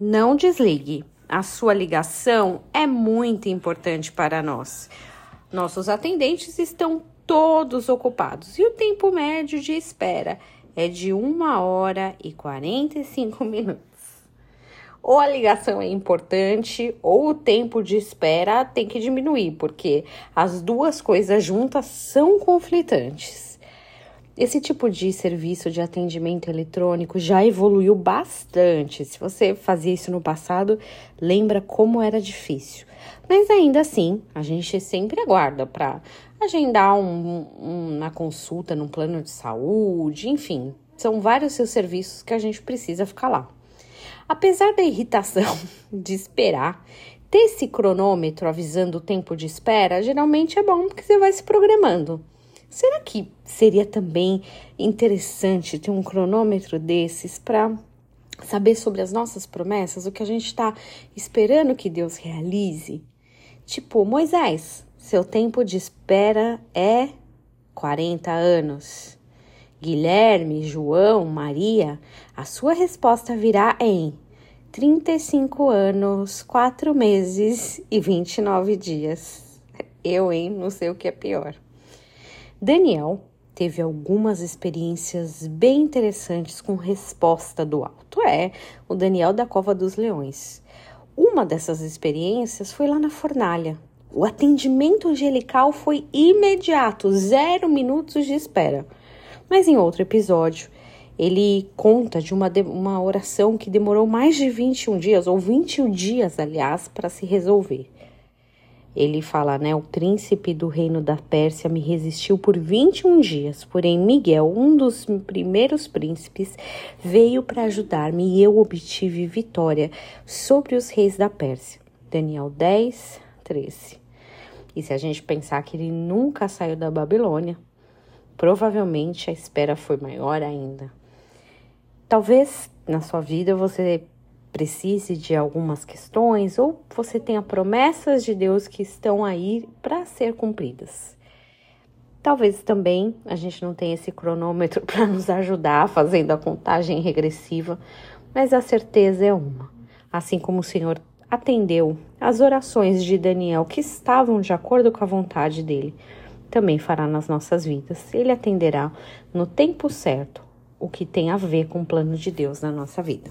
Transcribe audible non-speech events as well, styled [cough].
Não desligue. A sua ligação é muito importante para nós. Nossos atendentes estão todos ocupados e o tempo médio de espera é de uma hora e 45 [laughs] minutos. Ou a ligação é importante, ou o tempo de espera tem que diminuir, porque as duas coisas juntas são conflitantes. Esse tipo de serviço de atendimento eletrônico já evoluiu bastante. Se você fazia isso no passado, lembra como era difícil. Mas ainda assim, a gente sempre aguarda para agendar um, um, uma consulta num plano de saúde, enfim, são vários seus serviços que a gente precisa ficar lá. Apesar da irritação [laughs] de esperar, ter esse cronômetro avisando o tempo de espera geralmente é bom porque você vai se programando. Será que seria também interessante ter um cronômetro desses para saber sobre as nossas promessas, o que a gente está esperando que Deus realize? Tipo, Moisés, seu tempo de espera é 40 anos. Guilherme, João, Maria, a sua resposta virá em 35 anos, 4 meses e 29 dias. Eu, hein? Não sei o que é pior. Daniel teve algumas experiências bem interessantes com resposta do alto. É, o Daniel da Cova dos Leões. Uma dessas experiências foi lá na fornalha. O atendimento angelical foi imediato, zero minutos de espera. Mas em outro episódio, ele conta de uma, de uma oração que demorou mais de 21 dias, ou 21 dias, aliás, para se resolver. Ele fala, né? O príncipe do reino da Pérsia me resistiu por 21 dias, porém Miguel, um dos primeiros príncipes, veio para ajudar-me e eu obtive vitória sobre os reis da Pérsia. Daniel 10, 13. E se a gente pensar que ele nunca saiu da Babilônia, provavelmente a espera foi maior ainda. Talvez na sua vida você precise de algumas questões ou você tenha promessas de Deus que estão aí para ser cumpridas. Talvez também a gente não tenha esse cronômetro [laughs] para nos ajudar fazendo a contagem regressiva, mas a certeza é uma. Assim como o Senhor atendeu as orações de Daniel que estavam de acordo com a vontade dele, também fará nas nossas vidas. Ele atenderá no tempo certo o que tem a ver com o plano de Deus na nossa vida.